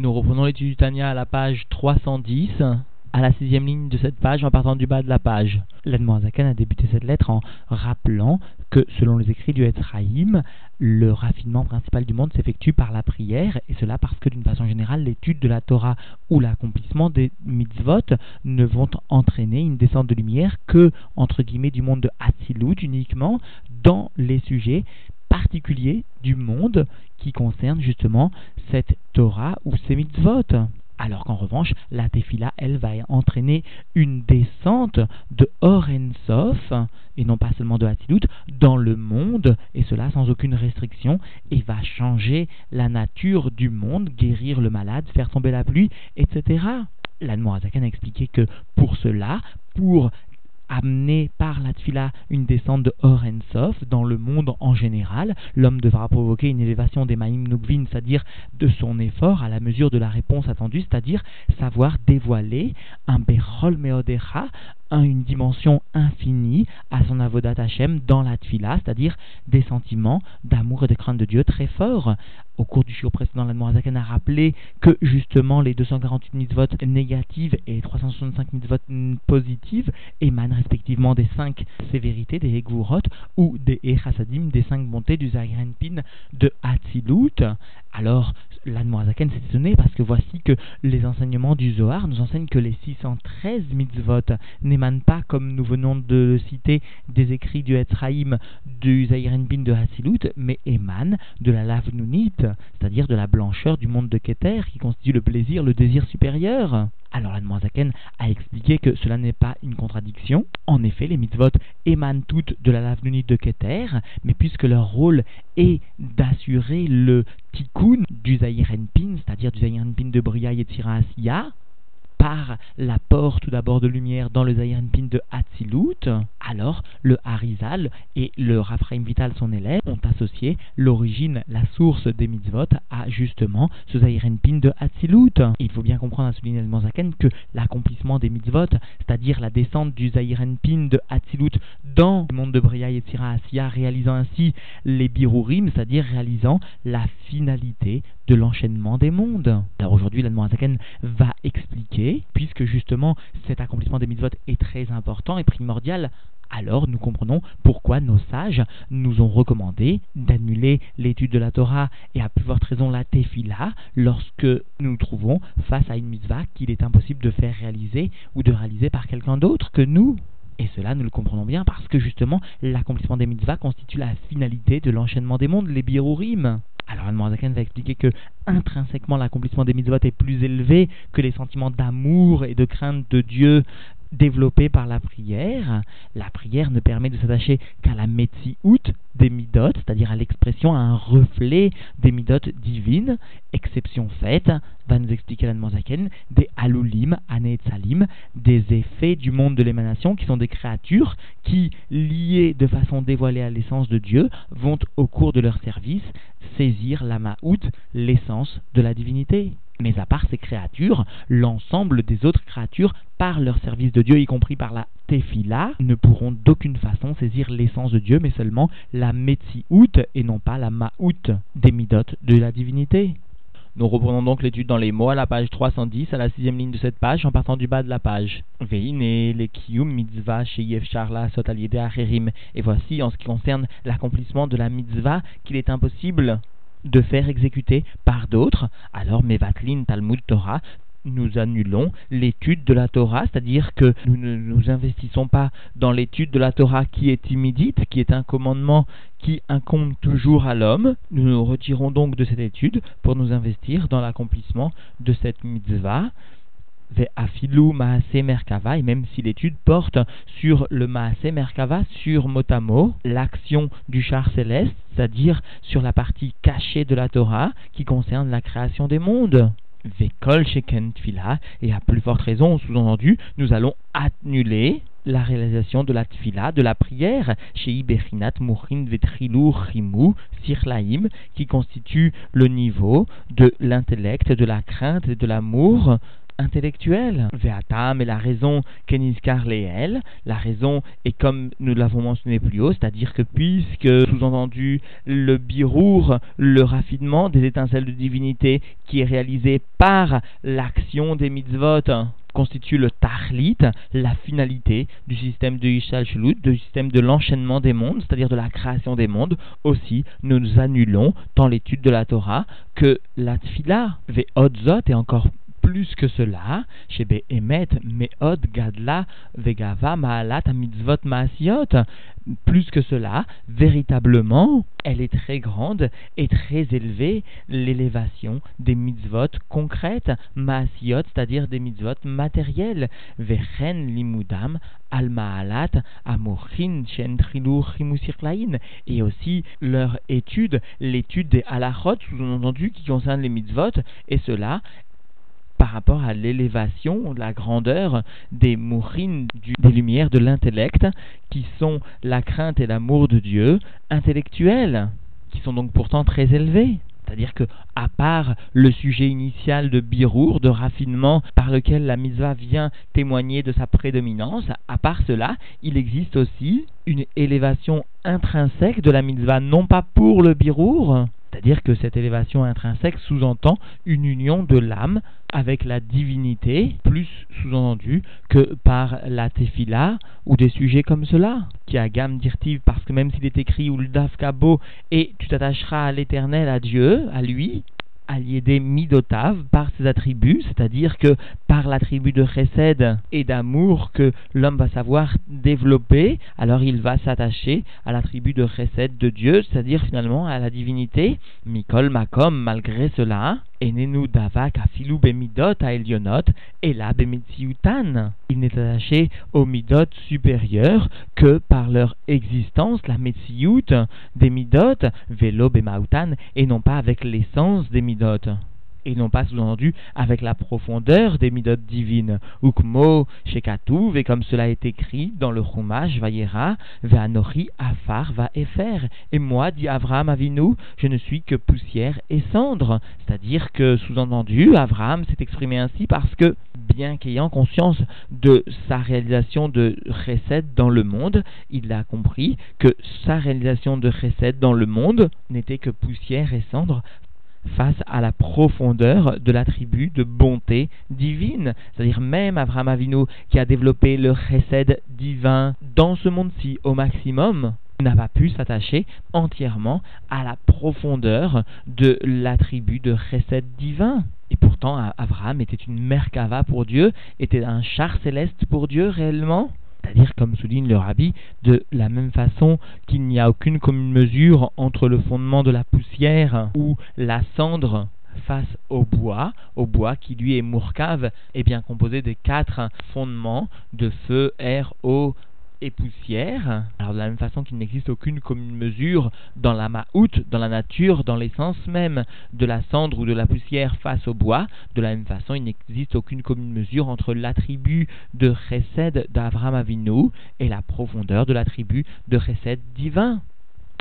Nous reprenons l'étude du Tania à la page 310, à la sixième ligne de cette page, en partant du bas de la page. L'Admoazaken a débuté cette lettre en rappelant que, selon les écrits du Etzraïm, le raffinement principal du monde s'effectue par la prière, et cela parce que, d'une façon générale, l'étude de la Torah ou l'accomplissement des mitzvot ne vont entraîner une descente de lumière que, entre guillemets, du monde de Hatzilut uniquement dans les sujets particuliers du monde qui concerne justement cette Torah ou ces mitzvot. Alors qu'en revanche, la tefila, elle, va entraîner une descente de Sof, et non pas seulement de Hatzilut, dans le monde, et cela sans aucune restriction, et va changer la nature du monde, guérir le malade, faire tomber la pluie, etc. L'Anmoazakan a expliqué que pour cela, pour amener par la tfila une descente de Sof dans le monde en général. L'homme devra provoquer une élévation des Maïm Nukvin, c'est-à-dire de son effort à la mesure de la réponse attendue, c'est-à-dire savoir dévoiler un Berol Meodecha, une dimension infinie à son avodat Hashem dans la tfila, c'est-à-dire des sentiments d'amour et de crainte de Dieu très forts. Au cours du jour précédent, la Zaken a rappelé que justement les 248 mitzvot négatives et les 365 mitzvot positives émanent respectivement des cinq sévérités des Egvurot ou des Echasadim, des cinq bontés du Pin de Hatzilut. Alors, l'Admorazaken s'est étonné parce que voici que les enseignements du Zohar nous enseignent que les 613 mitzvot n'émanent pas, comme nous venons de citer, des écrits du Etzraïm du Bin de Hasilut, mais émanent de la lave c'est-à-dire de la blancheur du monde de Keter, qui constitue le plaisir, le désir supérieur. Alors l'Admorazaken a expliqué que cela n'est pas une contradiction. En effet, les mitzvot émanent toutes de la lave de Keter, mais puisque leur rôle est d'assurer le tikkun du Pin, c'est-à-dire du Pin de Bria et Asiya, par l'apport tout d'abord de lumière dans le Pin de Hatzilut, alors le Harizal et le Raphaim Vital, son élève, ont associé l'origine, la source des mitzvot à justement ce Pin de Hatzilut. Il faut bien comprendre à souligner Zaken que l'accomplissement des mitzvot, c'est-à-dire la descente du Pin de Hatzilut dans le monde de Bria et Tzira Asiya, réalisant ainsi les Birurim, c'est-à-dire réalisant la finalité de l'enchaînement des mondes. Alors aujourd'hui, l'Admorazaken va expliquer, puisque justement cet accomplissement des mitzvot est très important et primordial, alors nous comprenons pourquoi nos sages nous ont recommandé d'annuler l'étude de la Torah et à plus forte raison la tefila lorsque nous nous trouvons face à une mitzvah qu'il est impossible de faire réaliser ou de réaliser par quelqu'un d'autre que nous. Et cela, nous le comprenons bien parce que justement, l'accomplissement des mitzvahs constitue la finalité de l'enchaînement des mondes, les birurim. Alors, Anne va expliquer que intrinsèquement, l'accomplissement des mitzvot est plus élevé que les sentiments d'amour et de crainte de Dieu développés par la prière. La prière ne permet de s'attacher qu'à la out des midot, c'est-à-dire à, l'expression, à un reflet des midot divines, exception faite, va nous expliquer la Zaken, des alulim, aneetzalim, des effets du monde de l'émanation qui sont des créatures qui, liées de façon dévoilée à l'essence de Dieu, vont au cours de leur service saisir la ma'out, l'essence de la divinité. Mais à part ces créatures, l'ensemble des autres créatures, par leur service de Dieu, y compris par la tefila, ne pourront d'aucune façon saisir l'essence de Dieu, mais seulement la metzi-out et non pas la ma'out des midot de la divinité. Nous reprenons donc l'étude dans les mots à la page 310, à la sixième ligne de cette page, en partant du bas de la page. Veine, les kiyum mitzvah sheyef charla acherim. Et voici, en ce qui concerne l'accomplissement de la mitzvah, qu'il est impossible de faire exécuter par d'autres, alors Mevatlin Talmud Torah, nous annulons l'étude de la Torah, c'est-à-dire que nous ne nous investissons pas dans l'étude de la Torah qui est immidite, qui est un commandement qui incombe toujours à l'homme. Nous nous retirons donc de cette étude pour nous investir dans l'accomplissement de cette mitzvah et même si l'étude porte sur le Maase Merkava, sur Motamo, l'action du char céleste, c'est-à-dire sur la partie cachée de la Torah qui concerne la création des mondes. Ve'kol Sheken Tfila, et à plus forte raison, sous-entendu, nous allons annuler la réalisation de la tfila, de la prière, chez Iberinat Mourin Vetrilou Rimou Sirlaim, qui constitue le niveau de l'intellect, de la crainte et de l'amour intellectuelle. Veatam est la raison Keniskar Leel. La raison est comme nous l'avons mentionné plus haut, c'est-à-dire que puisque, sous-entendu, le birour, le raffinement des étincelles de divinité qui est réalisé par l'action des mitzvot, constitue le tahlit, la finalité du système de Ishal Shulut, du système de l'enchaînement des mondes, c'est-à-dire de la création des mondes, aussi nous annulons dans l'étude de la Torah que la tfila, ve'odzot, est encore plus que cela, chez Behemet, Meod, Gadla, Vegava, Maalat, Mitzvot, Maasiot, plus que cela, véritablement, elle est très grande et très élevée, l'élévation des mitzvot concrètes, maasiot, c'est-à-dire des mitzvot matériels, vechen limudam, almaalat, amochin, shentrilur, chimusirlain, et aussi leur étude, l'étude des halachot, sous-entendu, qui concerne les mitzvot, et cela par rapport à l'élévation, la grandeur des mourines, des lumières de l'intellect, qui sont la crainte et l'amour de Dieu, intellectuels, qui sont donc pourtant très élevés. C'est-à-dire que, à part le sujet initial de birour, de raffinement, par lequel la mitzvah vient témoigner de sa prédominance, à part cela, il existe aussi une élévation intrinsèque de la mitzvah, non pas pour le birour, c'est-à-dire que cette élévation intrinsèque sous-entend une union de l'âme avec la divinité, plus sous-entendu que par la tefila ou des sujets comme cela, qui a gamme dirtive parce que même s'il est écrit ou le kabo et tu t'attacheras à l'éternel, à Dieu, à lui, des Midotav par ses attributs, c'est-à-dire que par l'attribut de chesed et d'amour que l'homme va savoir développer, alors il va s'attacher à l'attribut de chesed de Dieu, c'est-à-dire finalement à la divinité. Mikol Makom, malgré cela, Enenu davak afilu bemidot et bemetziutan. Il n'est attaché aux midot supérieurs que par leur existence, la metziut des midot, velo bemautan, et non pas avec l'essence des midot et non pas sous-entendu avec la profondeur des midotes divines. Ukmo shekatuv, et comme cela est écrit dans le Chumash, Vayera, Ve'anori Afar va Efer. Et moi, dit Abraham Avinu, je ne suis que poussière et cendre. C'est-à-dire que, sous-entendu, Abraham s'est exprimé ainsi parce que, bien qu'ayant conscience de sa réalisation de Chesed dans le monde, il a compris que sa réalisation de Chesed dans le monde n'était que poussière et cendre face à la profondeur de l'attribut de bonté divine. C'est-à-dire même Abraham Avinu qui a développé le chesed divin dans ce monde-ci au maximum n'a pas pu s'attacher entièrement à la profondeur de l'attribut de chesed divin. Et pourtant, Abraham était une merkava pour Dieu, était un char céleste pour Dieu réellement. C'est-à-dire, comme souligne le rabbi, de la même façon qu'il n'y a aucune commune mesure entre le fondement de la poussière ou la cendre face au bois, au bois qui lui est mourcave, est bien composé des quatre fondements de feu, air, eau, et poussière. Alors de la même façon qu'il n'existe aucune commune mesure dans la ma'out, dans la nature, dans l'essence même de la cendre ou de la poussière face au bois, de la même façon il n'existe aucune commune mesure entre l'attribut de chesed d'Avraham Avinu et la profondeur de l'attribut de chesed divin.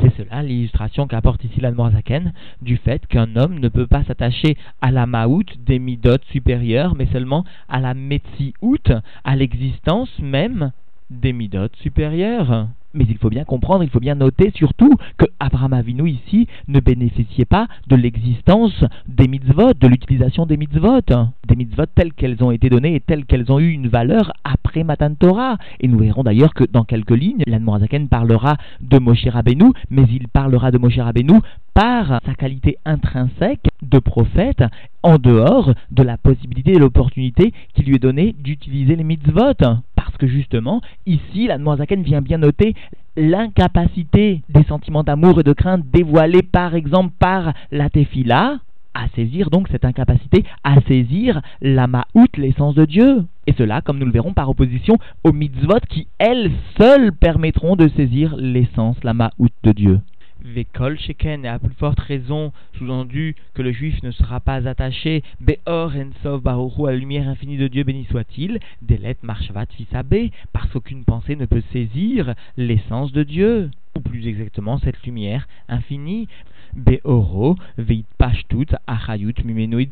C'est cela l'illustration qu'apporte ici l'Admorzaken du fait qu'un homme ne peut pas s'attacher à la maout des midot supérieures, mais seulement à la metsiout, à l'existence même des midotes supérieures. Mais il faut bien comprendre, il faut bien noter surtout que Abraham Avinu ici ne bénéficiait pas de l'existence des mitzvot, de l'utilisation des mitzvot, des mitzvot telles qu'elles ont été données et telles qu'elles ont eu une valeur après Matan Torah. Et nous verrons d'ailleurs que dans quelques lignes, l'Anmorazaken parlera de Moshe Rabbeinu, mais il parlera de Moshe Rabbeinu par sa qualité intrinsèque de prophète en dehors de la possibilité et l'opportunité qui lui est donnée d'utiliser les mitzvot. Parce que justement, ici, la Zaken vient bien noter l'incapacité des sentiments d'amour et de crainte dévoilés par exemple par la tefila à saisir donc cette incapacité à saisir la ma'out, l'essence de Dieu. Et cela, comme nous le verrons, par opposition aux mitzvot qui, elles seules, permettront de saisir l'essence, la ma'out de Dieu. Vekol Sheken, et à plus forte raison, sous-entendu que le juif ne sera pas attaché, Beor Ensov Baruchu, à la lumière infinie de Dieu, béni soit-il, Delet Marshvat Fisabe, parce qu'aucune pensée ne peut saisir l'essence de Dieu, ou plus exactement cette lumière infinie. Beoro veit pashtut achayut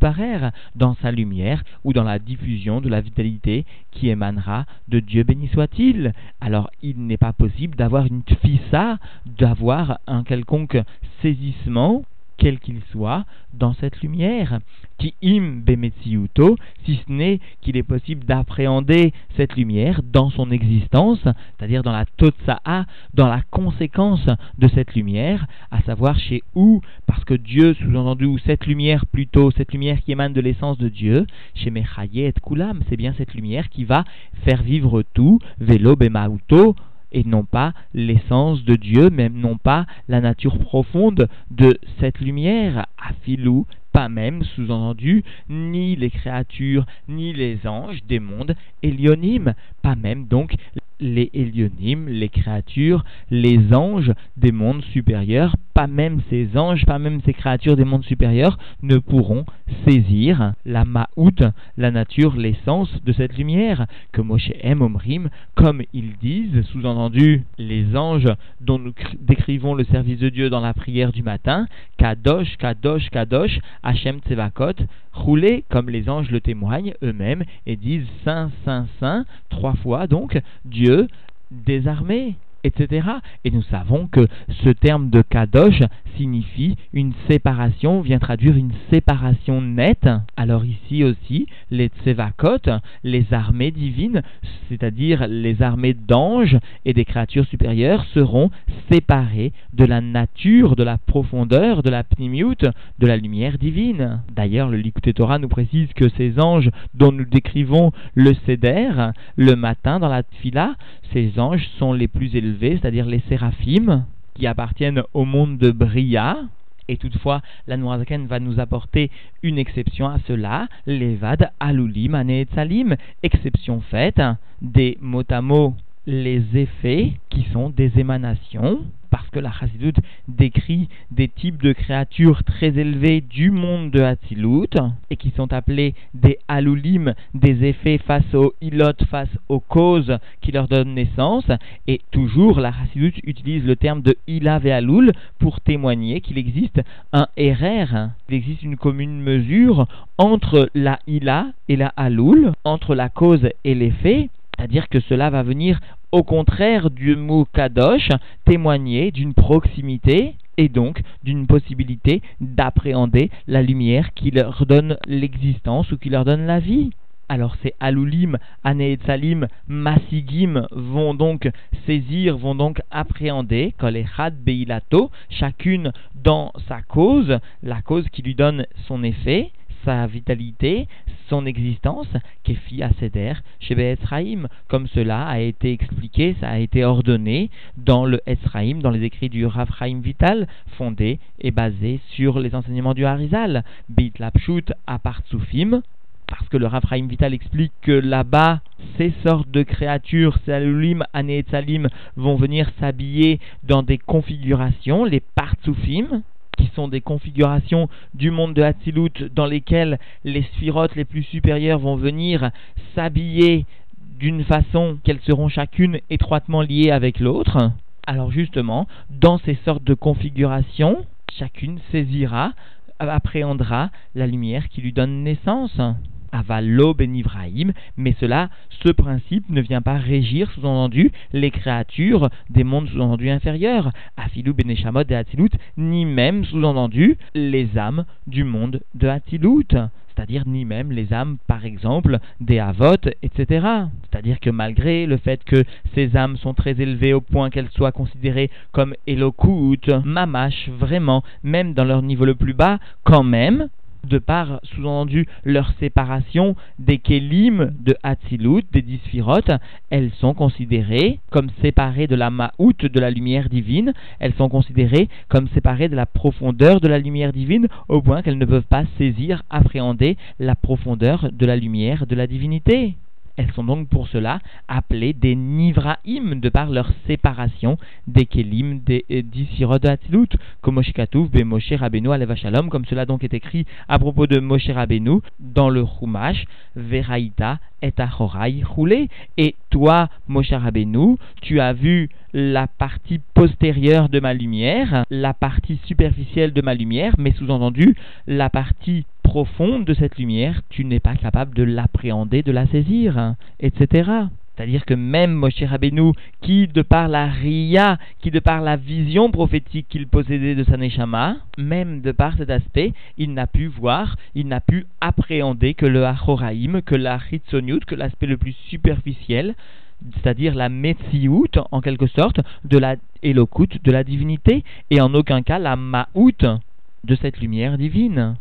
barer, dans sa lumière ou dans la diffusion de la vitalité qui émanera de Dieu béni soit-il. Alors il n'est pas possible d'avoir une tfissa, d'avoir un quelconque saisissement quel qu'il soit, dans cette lumière. Qui im bemetsiuto, si ce n'est qu'il est possible d'appréhender cette lumière dans son existence, c'est-à-dire dans la totsa'a, dans la conséquence de cette lumière, à savoir chez où, parce que Dieu, sous-entendu, ou cette lumière plutôt, cette lumière qui émane de l'essence de Dieu, chez Mechaye et Kulam, c'est bien cette lumière qui va faire vivre tout, velo bemauto, et non pas l'essence de Dieu, même non pas la nature profonde de cette lumière, afilou, pas même, sous-entendu, ni les créatures, ni les anges des mondes élionymes, pas même donc les Élionymes, les créatures, les anges des mondes supérieurs, pas même ces anges, pas même ces créatures des mondes supérieurs ne pourront saisir la ma'out, la nature, l'essence de cette lumière que Moshe aime Omrim, comme ils disent, sous-entendu, les anges dont nous décrivons le service de Dieu dans la prière du matin, Kadosh, Kadosh, Kadosh, Hachem Tsevakot, roulés comme les anges le témoignent eux-mêmes et disent Saint, Saint, Saint, trois fois donc, Dieu désarmé etc. Et nous savons que ce terme de kadosh signifie une séparation, vient traduire une séparation nette. Alors ici aussi, les tsevakot, les armées divines, c'est-à-dire les armées d'anges et des créatures supérieures, seront séparées de la nature, de la profondeur, de la pnimiut, de la lumière divine. D'ailleurs, le Likute Torah nous précise que ces anges dont nous décrivons le Seder, le matin dans la Tfila, ces anges sont les plus c'est-à-dire les séraphim, qui appartiennent au monde de Bria. Et toutefois, la Noirzaken va nous apporter une exception à cela, l'Evad Alulim Aneetzalim, exception faite des mots, les effets qui sont des émanations parce que la Chassidut décrit des types de créatures très élevées du monde de Hatzilut et qui sont appelés des alulim, des effets face aux ilot, face aux causes qui leur donnent naissance. Et toujours, la Chassidut utilise le terme de ilav et alul pour témoigner qu'il existe un RR, il existe une commune mesure entre la ila et la alul, entre la cause et l'effet. C'est-à-dire que cela va venir au contraire du mot kadosh, témoigner d'une proximité et donc d'une possibilité d'appréhender la lumière qui leur donne l'existence ou qui leur donne la vie. Alors ces alulim, aneetzalim, masigim vont donc saisir, vont donc appréhender, had beilato, chacune dans sa cause, la cause qui lui donne son effet, sa vitalité, son existence, Kefi Aseder, chez Etzraïm, comme cela a été expliqué, ça a été ordonné dans le Etzraïm, dans les écrits du Rafraïm Vital, fondé et basé sur les enseignements du Harizal, Bit Lapshut Apartsufim, parce que le Rafraïm Vital explique que là-bas, ces sortes de créatures, Salulim, Aneetzalim, vont venir s'habiller dans des configurations, les Partsufim, qui sont des configurations du monde de Hatzilut dans lesquelles les sphirotes les plus supérieures vont venir s'habiller d'une façon qu'elles seront chacune étroitement liées avec l'autre. Alors justement, dans ces sortes de configurations, chacune saisira, appréhendera la lumière qui lui donne naissance. Avalo ben Ibrahim, mais cela, ce principe ne vient pas régir, sous-entendu, les créatures des mondes sous-entendus inférieurs, Afilou ben Eshamot de Hatilut, ni même, sous-entendu, les âmes du monde de Hatilut c'est-à-dire ni même les âmes, par exemple, des Avot, etc. C'est-à-dire que malgré le fait que ces âmes sont très élevées au point qu'elles soient considérées comme Elokut, Mamash, vraiment, même dans leur niveau le plus bas, quand même, de par, sous-entendu, leur séparation des Kélim de Hatzilut, des Disphirotes, elles sont considérées comme séparées de la Ma'out, de la lumière divine, elles sont considérées comme séparées de la profondeur de la lumière divine, au point qu'elles ne peuvent pas saisir, appréhender la profondeur de la lumière de la divinité. Elles sont donc pour cela appelées des Nivraim, de par leur séparation des Kelim, des Sirot de Hatzilut, comme Moshe Katouf, be Moshe Shalom, comme cela donc est écrit à propos de Moshe Rabbeinu dans le Chumash, Veraïta et Achorai roulé. Et toi, Moshe Rabbeinu, tu as vu la partie postérieure de ma lumière, la partie superficielle de ma lumière, mais sous-entendu, la partie profonde de cette lumière, tu n'es pas capable de l'appréhender, de la saisir, etc. C'est-à-dire que même Moshe Rabbeinu, qui de par la ria, qui de par la vision prophétique qu'il possédait de sa neshama, même de par cet aspect, il n'a pu voir, il n'a pu appréhender que le Achoraïm, que la Hitzoniut, que l'aspect le plus superficiel, c'est-à-dire la Metsiout, en quelque sorte, de la Elokut, de la divinité, et en aucun cas la Maout de cette lumière divine.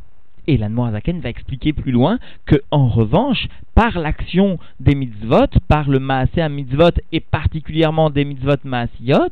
Et l'Anmoazaken va expliquer plus loin que, en revanche, par l'action des mitzvot, par le maasé mitzvot et particulièrement des mitzvot maasiot,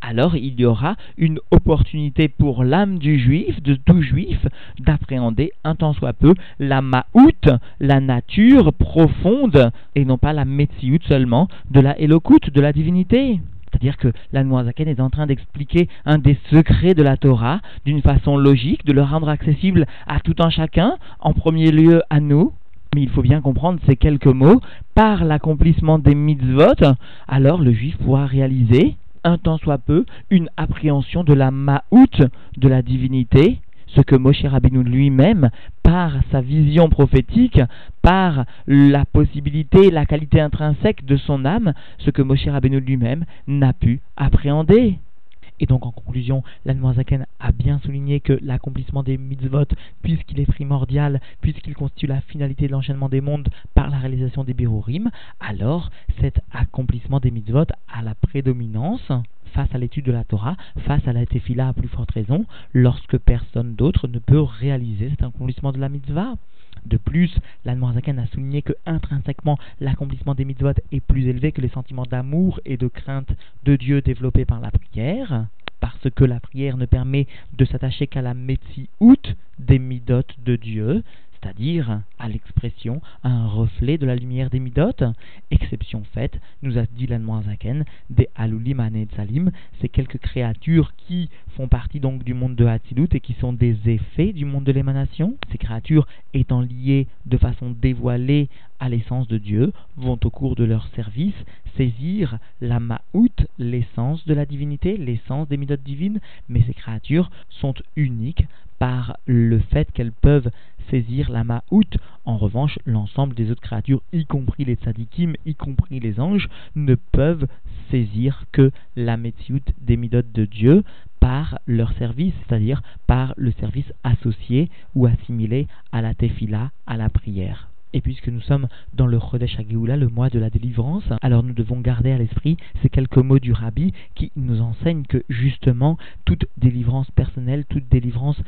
alors il y aura une opportunité pour l'âme du juif, de tout juif, d'appréhender un tant soit peu la maout, la nature profonde, et non pas la metsiout seulement, de la elokut, de la divinité. C'est-à-dire que l'Anmoazaken est en train d'expliquer un des secrets de la Torah d'une façon logique, de le rendre accessible à tout un chacun, en premier lieu à nous. Mais il faut bien comprendre ces quelques mots. Par l'accomplissement des mitzvot, alors le juif pourra réaliser, un tant soit peu, une appréhension de la ma'out, de la divinité, ce que Moshe Rabbeinu lui-même, par sa vision prophétique, par la possibilité, la qualité intrinsèque de son âme, ce que Moshe Rabbeinu lui-même n'a pu appréhender. Et donc en conclusion, l'Anmoazaken a bien souligné que l'accomplissement des mitzvot, puisqu'il est primordial, puisqu'il constitue la finalité de l'enchaînement des mondes par la réalisation des birurim, alors cet accomplissement des mitzvot a la prédominance face à l'étude de la Torah, face à la tefila à plus forte raison, lorsque personne d'autre ne peut réaliser cet accomplissement de la mitzvah. De plus, l'Anmoazakan a souligné que intrinsèquement l'accomplissement des mitzvot est plus élevé que les sentiments d'amour et de crainte de Dieu développés par la prière, parce que la prière ne permet de s'attacher qu'à la out des midot de Dieu, c'est-à-dire à, l'expression, un reflet de la lumière des Midot. Exception faite, nous a dit l'Anmoazaken, des Alulim Salim, ces quelques créatures qui font partie donc du monde de Hatzilut et qui sont des effets du monde de l'émanation. Ces créatures étant liées de façon dévoilée à l'essence de Dieu, vont au cours de leur service saisir la ma'out, l'essence de la divinité, l'essence des midot divines, mais ces créatures sont uniques par le fait qu'elles peuvent saisir la ma'out. En revanche, l'ensemble des autres créatures, y compris les tzadikim, y compris les anges, ne peuvent saisir que la metsiout des midot de Dieu par leur service, c'est-à-dire par le service associé ou assimilé à la tefila, à la prière. Et puisque nous sommes dans le Chodesh HaGeoula, le mois de la délivrance, alors nous devons garder à l'esprit ces quelques mots du Rabbi qui nous enseignent que justement toute délivrance personnelle, toute délivrance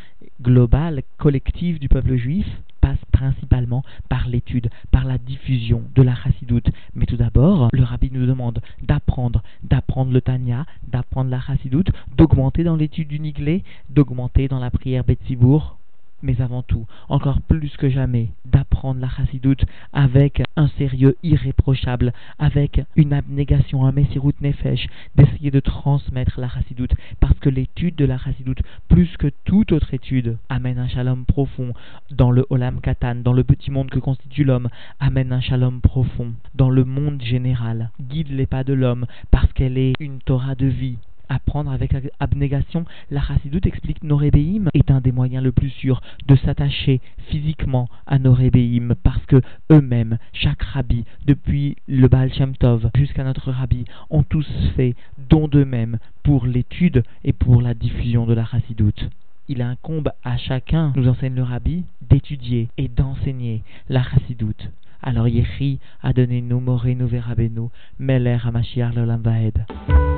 globale, collective du peuple juif passe principalement par l'étude, par la diffusion de la chassidoute. Mais tout d'abord, le Rabbi nous demande d'apprendre, d'apprendre le Tanya, d'apprendre la chassidoute, d'augmenter dans l'étude du Niglé, d'augmenter dans la prière Betsibourg, mais avant tout, encore plus que jamais, la chassidoute avec un sérieux irréprochable, avec une abnégation, un messirut nefesh, d'essayer de transmettre la chassidoute, parce que l'étude de la chassidoute, plus que toute autre étude, amène un shalom profond dans le olam katan, dans le petit monde que constitue l'homme, amène un shalom profond dans le monde général, guide les pas de l'homme, parce qu'elle est une Torah de vie, apprendre avec abnégation, la chassidoute explique Norébéim est un des moyens le plus sûr de s'attacher physiquement à Norébéim parce que eux-mêmes, chaque rabbi, depuis le Baal Shem Tov jusqu'à notre rabbi, ont tous fait don d'eux-mêmes pour l'étude et pour la diffusion de la chassidoute il incombe à chacun, nous enseigne le rabbi, d'étudier et d'enseigner la chassidoute. Alors Yechi a donné nous, Moré, nous, Verabenu, Meler, Hamashiach, L'Olam Vaed.